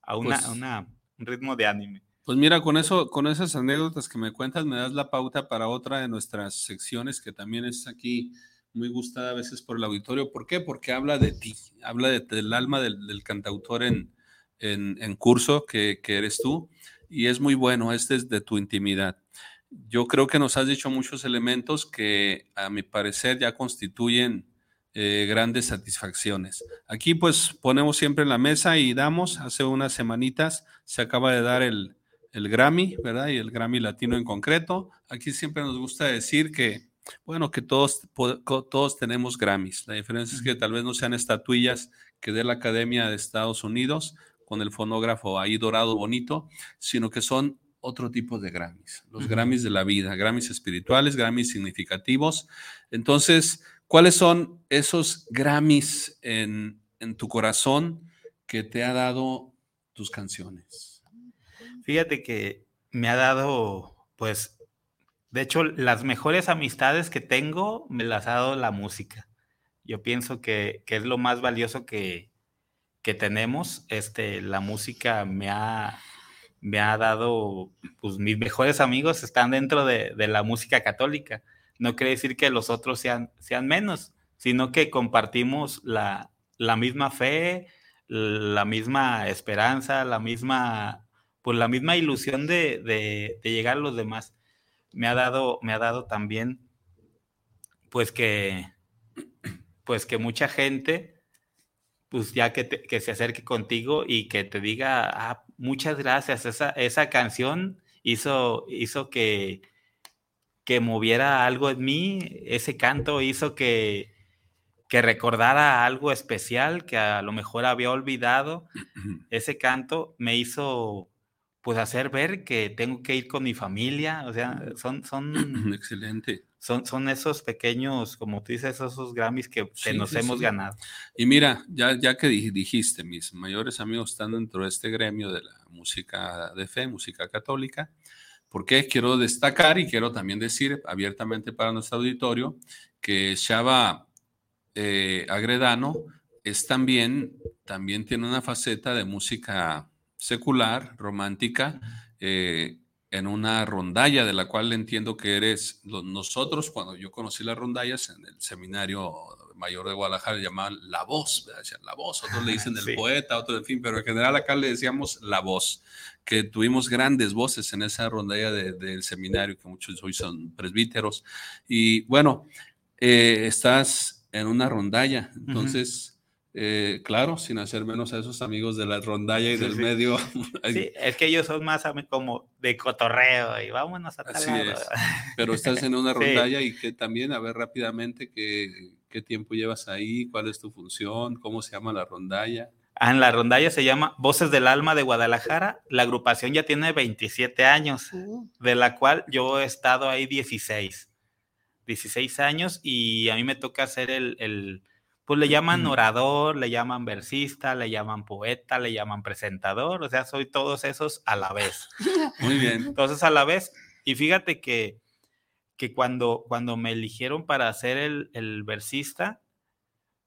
a una, pues una, un ritmo de anime. Pues mira, con eso, con esas anécdotas que me cuentas, me das la pauta para otra de nuestras secciones que también es aquí muy gustada a veces por el auditorio. ¿Por qué? Porque habla de ti, habla del alma del, cantautor en, en, curso que, eres tú y es muy bueno, este es de tu intimidad. Yo creo que nos has dicho muchos elementos que a mi parecer ya constituyen eh, grandes satisfacciones. Aquí pues ponemos siempre en la mesa y damos, hace unas semanitas se acaba de dar el, el Grammy, ¿verdad? Y el Grammy latino en concreto. Aquí siempre nos gusta decir que, bueno, que todos, todos tenemos Grammys. La diferencia es que tal vez no sean estatuillas que dé la Academia de Estados Unidos con el fonógrafo ahí dorado bonito, sino que son otro tipo de Grammys, los Grammys de la vida, Grammys espirituales, Grammys significativos. Entonces, ¿cuáles son esos Grammys en, en tu corazón que te ha dado tus canciones? Fíjate que me ha dado, pues, de hecho, las mejores amistades que tengo me las ha dado la música. Yo pienso que, es lo más valioso que, tenemos. Este, la música me ha, me ha dado, pues mis mejores amigos están dentro de, la música católica. No quiere decir que los otros sean, sean menos, sino que compartimos la, la misma fe, la misma esperanza, la misma por la misma ilusión de, llegar a los demás, me ha dado, me ha dado también, pues que, pues que mucha gente, pues ya que, que se acerque contigo y que te diga, ah, muchas gracias, esa, esa canción hizo, hizo que, que moviera algo en mí, ese canto hizo que, que recordara algo especial que a lo mejor había olvidado. Ese canto me hizo pues hacer ver que tengo que ir con mi familia, o sea, son, son, excelente. Son, son esos pequeños, como tú dices, esos Grammys que, nos hemos ganado. Y mira, ya, ya que dijiste, mis mayores amigos están dentro de este gremio de la música de fe, música católica, ¿Por qué? Quiero destacar y quiero también decir abiertamente para nuestro auditorio que Shaba eh, Agredano es también, también tiene una faceta de música secular, romántica, eh, en una rondalla de la cual entiendo que eres nosotros, cuando yo conocí las rondallas en el seminario mayor de Guadalajara, llamaban la voz, decían la voz, otros le dicen el poeta, otros en fin, pero en general acá le decíamos la voz, que tuvimos grandes voces en esa rondalla del seminario, que muchos hoy son presbíteros. Y bueno, eh, estás en una rondalla, entonces... Eh, claro, sin hacer menos a esos amigos de la rondalla y del medio. sí, es que ellos son más como de cotorreo y vámonos a tal Así es. Pero estás en una rondalla y que también, a ver rápidamente, qué, qué tiempo llevas ahí, cuál es tu función, cómo se llama la rondalla. Ah, en la rondalla se llama Voces del Alma de Guadalajara. La agrupación ya tiene 27 años, uh. de la cual yo he estado ahí 16. 16 años y a mí me toca hacer el pues le llaman orador, le llaman versista, le llaman poeta, le llaman presentador, o sea, soy todos esos a la vez. Muy bien. Entonces, a la vez, y fíjate que, que cuando, cuando me eligieron para ser el, el versista,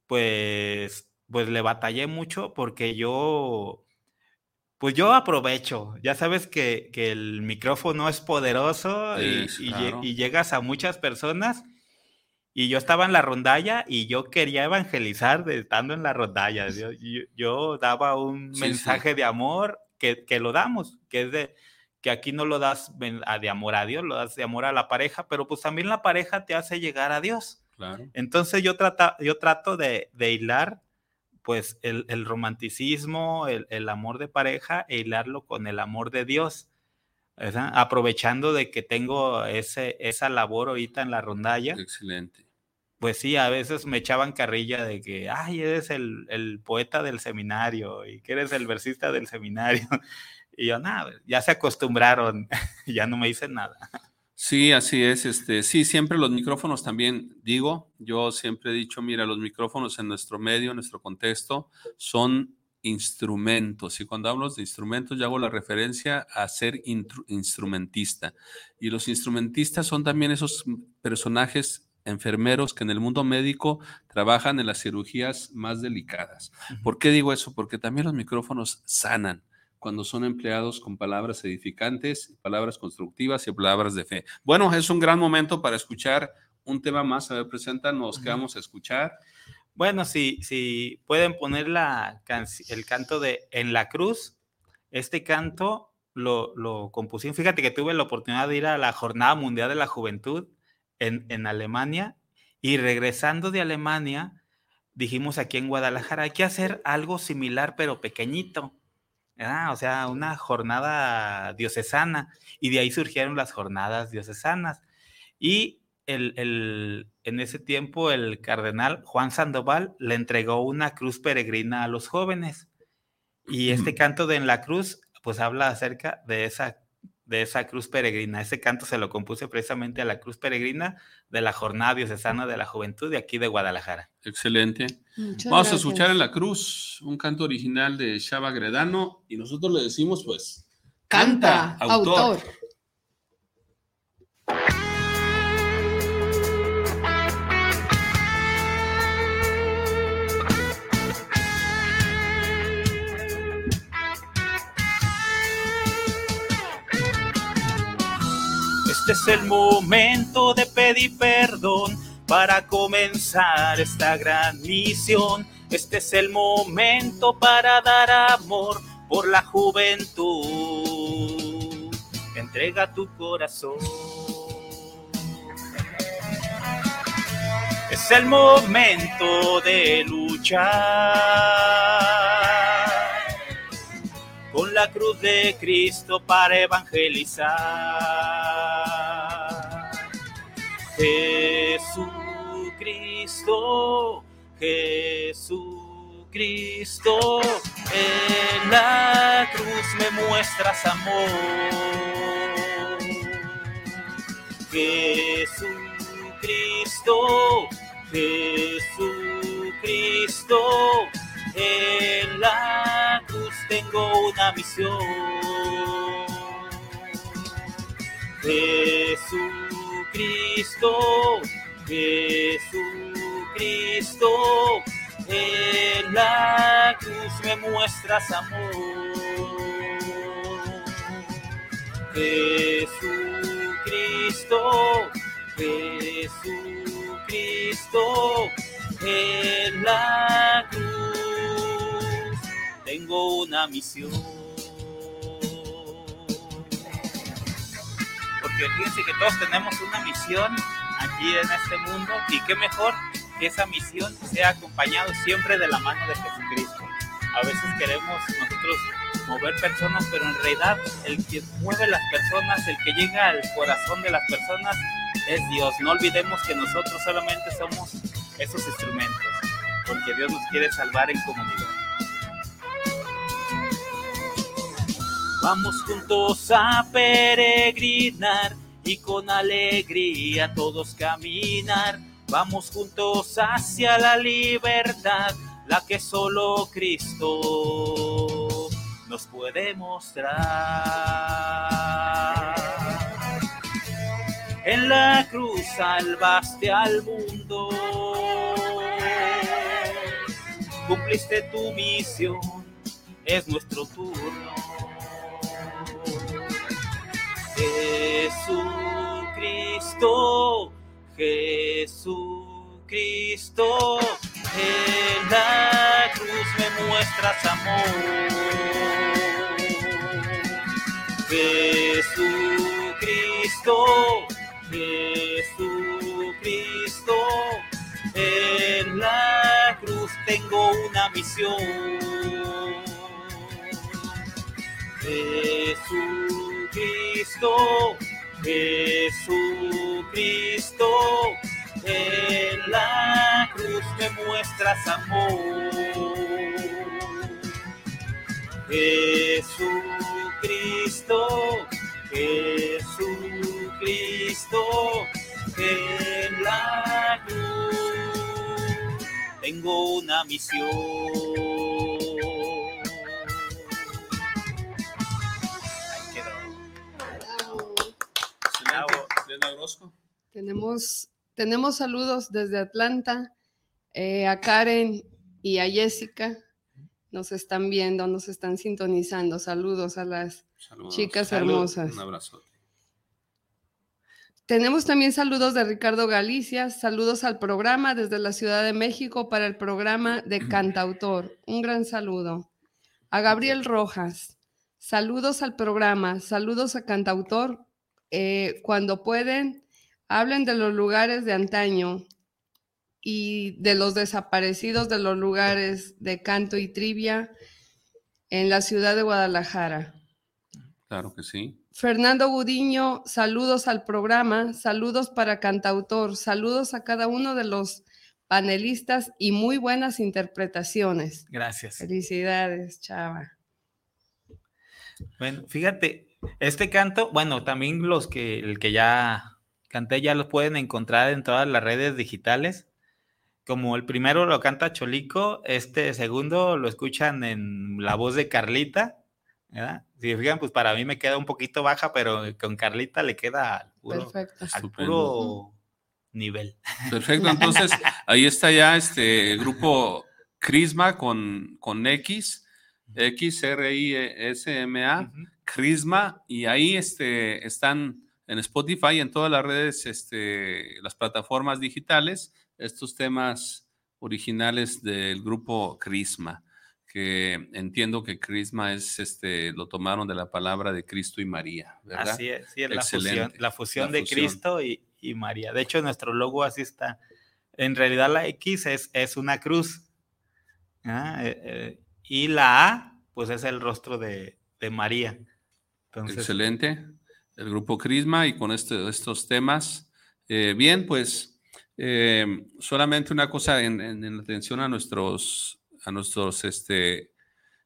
pues, pues le batallé mucho porque yo, pues yo aprovecho, ya sabes que, que el micrófono es poderoso y, y llegas a muchas personas y yo estaba en la rondalla y yo quería evangelizar de, estando en la rondalla. Yo, yo, daba un mensaje de amor que, que, lo damos, que es de que aquí no lo das de amor a Dios, lo das de amor a la pareja, pero pues también la pareja te hace llegar a Dios. Claro. Entonces yo, trata, yo trato de, de hilar pues el, el romanticismo, el, el, amor de pareja e hilarlo con el amor de Dios. Aprovechando de que tengo ese, esa labor ahorita en la rondalla. Excelente pues sí, a veces me echaban carrilla de que, ay, eres el, el poeta del seminario y que eres el versista del seminario. Y yo, nada, ya se acostumbraron, ya no me dicen nada. Sí, así es. Este, sí, siempre los micrófonos también digo, yo siempre he dicho, mira, los micrófonos en nuestro medio, en nuestro contexto, son instrumentos. Y cuando hablo de instrumentos, yo hago la referencia a ser instrumentista. Y los instrumentistas son también esos personajes enfermeros que en el mundo médico trabajan en las cirugías más delicadas. ¿Por qué digo eso? Porque también los micrófonos sanan cuando son empleados con palabras edificantes, palabras constructivas y palabras de fe. Bueno, es un gran momento para escuchar un tema más. A ver, preséntanos, ¿qué vamos a escuchar? Bueno, si, si pueden poner la el canto de En la Cruz, este canto lo, lo compusieron. Fíjate que tuve la oportunidad de ir a la Jornada Mundial de la Juventud en, Alemania y regresando de Alemania, dijimos aquí en Guadalajara, hay que hacer algo similar pero pequeñito. O sea, una jornada diocesana. Y de ahí surgieron las jornadas diocesanas. Y el, en ese tiempo el cardenal Juan Sandoval le entregó una cruz peregrina a los jóvenes. Y este canto de En la Cruz, pues habla acerca de esa de esa cruz peregrina. Ese canto se lo compuse precisamente a la cruz peregrina de la Jornada Diocesana de la Juventud de aquí de Guadalajara. Excelente. Vamos a escuchar en la cruz un canto original de Shaba Gredano y nosotros le decimos pues, canta, autor. Este es el momento de pedir perdón para comenzar esta gran misión. Este es el momento para dar amor por la juventud. Entrega tu corazón. Es el momento de luchar con la cruz de Cristo para evangelizar. Jesucristo, Jesucristo, en la cruz me muestras amor. Jesucristo, Jesucristo, en la tengo una misión. Jesucristo, Jesucristo, en la cruz me muestras amor. Jesucristo, Jesucristo, en la tengo una misión. Porque fíjense que todos tenemos una misión aquí en este mundo y qué mejor que esa misión sea acompañado siempre de la mano de Jesucristo. A veces queremos nosotros mover personas, pero en realidad el que mueve las personas, el que llega al corazón de las personas es Dios. No olvidemos que nosotros solamente somos esos instrumentos, porque Dios nos quiere salvar en comunidad. Vamos juntos a peregrinar y con alegría todos caminar. Vamos juntos hacia la libertad, la que solo Cristo nos puede mostrar. En la cruz salvaste al mundo, cumpliste tu misión, es nuestro turno. Jesucristo, Jesucristo, en la cruz me muestras amor. Jesucristo, Jesucristo, en la cruz tengo una misión. Jesucristo, Jesucristo, en la cruz me muestras amor. Jesucristo, Jesucristo, en la cruz tengo una misión. Elena Orozco. Tenemos, tenemos saludos desde Atlanta eh, a Karen y a Jessica. Nos están viendo, nos están sintonizando. Saludos a las Saludos. chicas Salud. hermosas. Un abrazo. Tenemos también saludos de Ricardo Galicia, saludos al programa desde la Ciudad de México para el programa de Cantautor. Un gran saludo. A Gabriel Rojas, saludos al programa, saludos a Cantautor. Eh, cuando pueden, hablen de los lugares de antaño y de los desaparecidos de los lugares de canto y trivia en la ciudad de Guadalajara. Claro que sí. Fernando Gudiño, saludos al programa, saludos para Cantautor, saludos a cada uno de los panelistas y muy buenas interpretaciones. Gracias. Felicidades, Chava. Bueno, fíjate, este canto, bueno, también los que el que ya canté ya los pueden encontrar en todas las redes digitales. Como el primero lo canta Cholico, este segundo lo escuchan en la voz de Carlita, ¿verdad? Si se fijan, pues para mí me queda un poquito baja, pero con Carlita le queda al puro nivel. Perfecto, entonces ahí está ya este grupo Crisma con, con X, X, R, I, E, S, M, A, Ujú. Crisma, y ahí este, están en Spotify en todas las redes, este, las plataformas digitales, estos temas originales del grupo Crisma, que entiendo que Crisma es, este, lo tomaron de la palabra de Cristo y María, ¿verdad? Así es, sí, es la fusión, la fusión La de fusión. Cristo y, y María. De hecho, nuestro logo así está. En realidad la X es, es una cruz. ¿ah? Eh, eh, y la A, pues es el rostro de, de María. Excelente. El grupo Crisma y con este- estos temas. Eh, bien, pues eh, solamente una cosa en, en- en atención a nuestros, a nuestros este,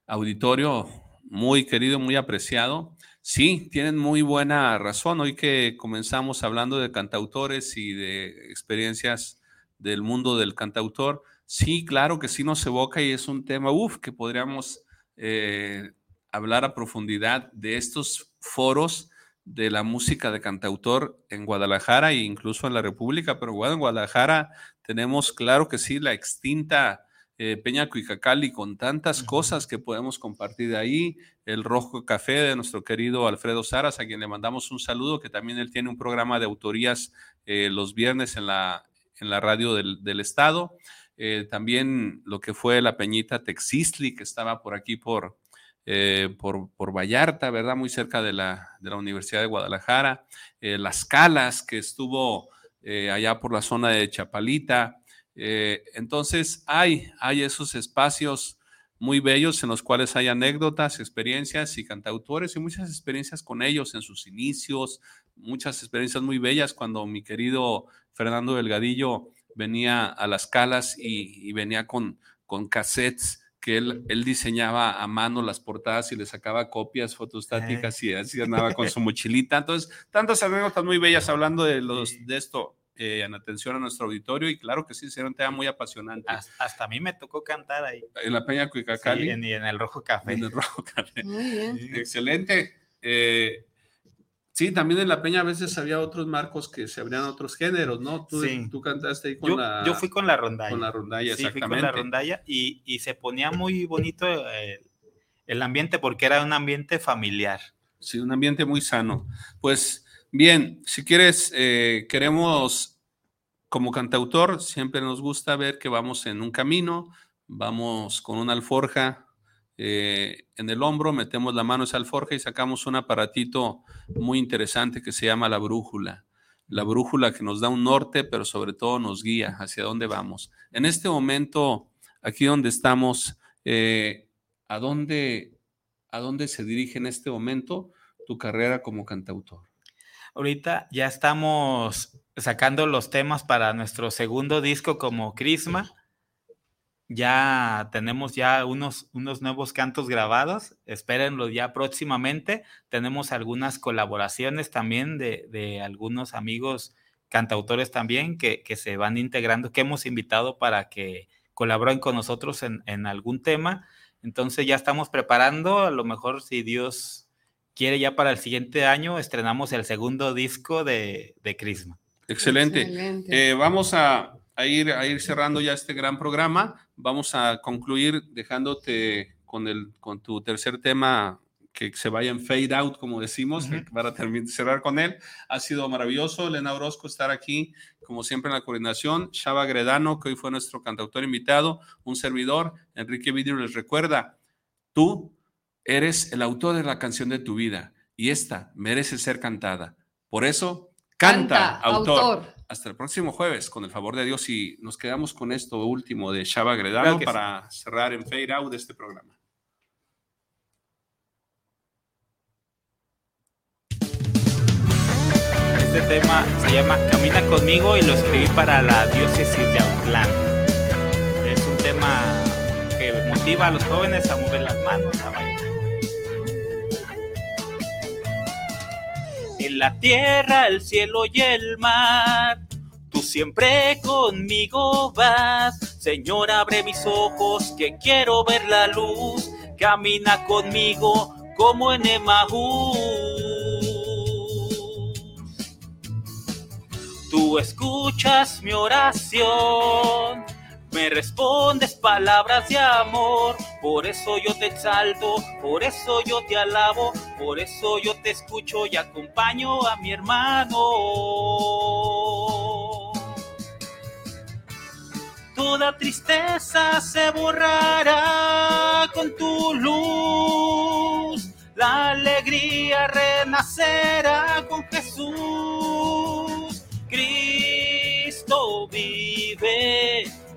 auditorio muy querido, muy apreciado. Sí, tienen muy buena razón. Hoy que comenzamos hablando de cantautores y de experiencias del mundo del cantautor, sí, claro que sí nos evoca y es un tema, uff, que podríamos eh, hablar a profundidad de estos foros de la música de cantautor en Guadalajara e incluso en la República, pero bueno, en Guadalajara tenemos, claro que sí, la extinta eh, Peña Cuicacali con tantas cosas que podemos compartir de ahí, el Rojo Café de nuestro querido Alfredo Saras, a quien le mandamos un saludo, que también él tiene un programa de autorías eh, los viernes en la, en la radio del, del Estado. Eh, también lo que fue la Peñita Texistli, que estaba por aquí por, eh, por, por, Vallarta, ¿verdad? Muy cerca de la, de la Universidad de Guadalajara. Eh, Las Calas, que estuvo allá por la zona de Chapalita. entonces, hay, hay esos espacios muy bellos en los cuales hay anécdotas, experiencias y cantautores y muchas experiencias con ellos en sus inicios, muchas experiencias muy bellas cuando mi querido Fernando Delgadillo venía a las calas y, venía con, con cassettes que él, él, diseñaba a mano las portadas y le sacaba copias fotostáticas y así andaba con su mochilita. Entonces, tantas anécdotas muy bellas hablando de, los, de esto. Eh, en atención a nuestro auditorio y claro que sí, será un tema muy apasionante. Hasta, a mí me tocó cantar ahí. En la Peña Cuicacali. Sí, en, en, el Rojo Café. En el Rojo Café. Muy bien. Excelente. Eh, Sí, también en La Peña a veces había otros marcos que se abrían otros géneros, ¿no? Tú, tú cantaste ahí con yo, la... Yo fui con la rondalla. Con la rondalla, sí, exactamente. Fui con la rondalla y, y se ponía muy bonito el, el, ambiente porque era un ambiente familiar. Sí, un ambiente muy sano. Pues bien, si quieres, eh, queremos, como cantautor, siempre nos gusta ver que vamos en un camino, vamos con una alforja, eh, en el hombro, metemos la mano esa alforja y sacamos un aparatito muy interesante que se llama la brújula. La brújula que nos da un norte, pero sobre todo nos guía hacia dónde vamos. En este momento, aquí donde estamos, eh, ¿a, dónde, ¿a dónde se dirige en este momento tu carrera como cantautor? Ahorita ya estamos sacando los temas para nuestro segundo disco como Crisma ya tenemos ya unos, unos nuevos cantos grabados, espérenlo ya próximamente. Tenemos algunas colaboraciones también de, de algunos amigos cantautores también que, que, se van integrando, que hemos invitado para que colaboren con nosotros en, en, algún tema. Entonces ya estamos preparando, a lo mejor si Dios quiere ya para el siguiente año, estrenamos el segundo disco de, de Crisma. Excelente. Excelente. Eh, vamos a, a ir, a ir cerrando ya este gran programa. Vamos a concluir dejándote con, el, con tu tercer tema que se vaya en fade out, como decimos, para terminar, cerrar con él. Ha sido maravilloso, Elena Orozco, estar aquí, como siempre, en la coordinación. Chava Gredano, que hoy fue nuestro cantautor invitado, un servidor. Enrique Vidrio les recuerda, tú eres el autor de la canción de tu vida y esta merece ser cantada. Por eso, canta, autor. autor hasta el próximo jueves, con el favor de Dios, y nos quedamos con esto último de Shaba Gredano para sí. cerrar en fade out de este programa. Este tema se llama Camina conmigo y lo escribí para la diócesis de Autlán. Es un tema que motiva a los jóvenes a mover las manos, a bailar. La tierra, el cielo y el mar, tú siempre conmigo vas. Señor, abre mis ojos que quiero ver la luz. Camina conmigo como en Emaús. Tú escuchas mi oración, me respondes palabras de amor, por eso yo te exalto, por eso yo te alabo, por eso yo te escucho y acompaño a mi hermano. Toda tristeza se borrará con tu luz, la alegría renacerá con Jesús. Cristo vive,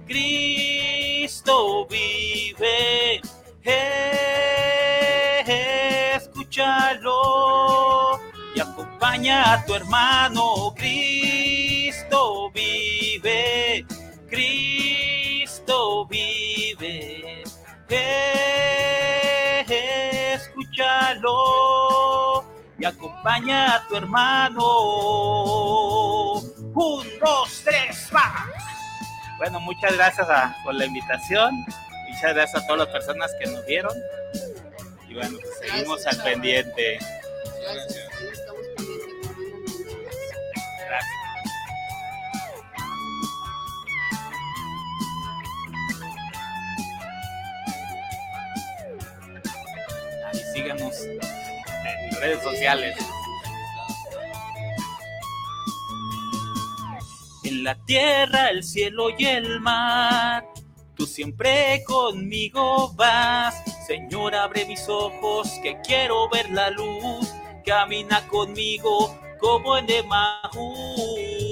Cristo vive, escúchalo y acompaña a tu hermano. Cristo vive, Cristo vive, escúchalo y acompaña a tu hermano. Un, dos, tres, va. Bueno, muchas gracias a, por la invitación. Muchas gracias a todas las personas que nos vieron. Y bueno, pues, seguimos al pendiente. Gracias. gracias. síganos en redes sociales. La tierra, el cielo y el mar, tú siempre conmigo vas. Señor, abre mis ojos que quiero ver la luz. Camina conmigo como en Emaús.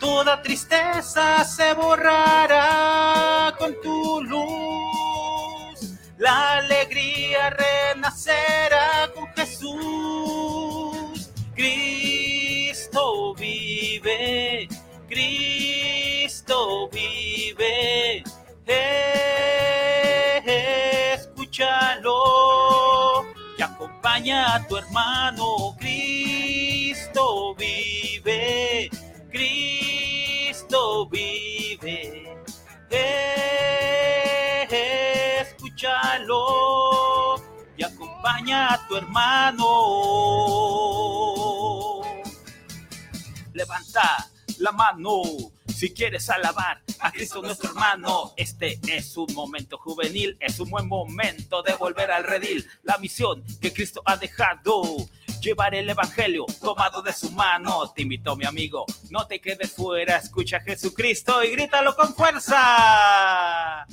Toda tristeza se borrará con tu luz. La alegría renacerá con Jesús. Cristo vive, Cristo vive. Escúchalo y acompaña a tu hermano. Cristo vive, Cristo vive. Escúchalo y acompaña a tu hermano. Levanta la mano si quieres alabar a Cristo nuestro hermano. Este es un momento juvenil, es un buen momento de volver al redil. La misión que Cristo ha dejado. Llevar el evangelio tomado de su mano. Te invito, mi amigo, no te quedes fuera. Escucha a Jesucristo y grítalo con fuerza.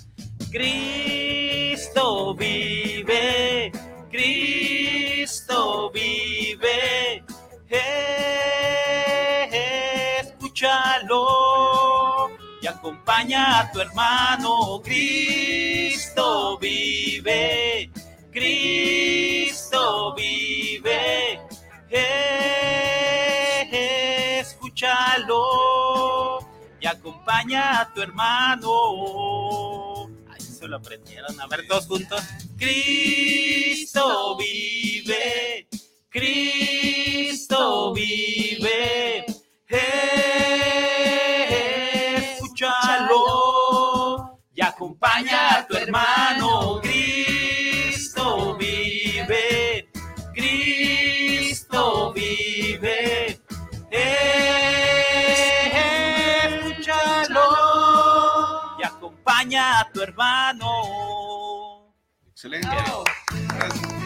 Cristo vive, Cristo vive. Eh, escúchalo y acompaña a tu hermano. Cristo vive, Cristo vive. Escúchalo y acompaña a tu hermano. Ay, se lo aprendieron. A ver, todos juntos. Cristo vive, Cristo vive. Escúchalo y acompaña a tu hermano. Cristo vive, Cristo vive. Escúchalo y acompaña a tu hermano. Excelente. Gracias.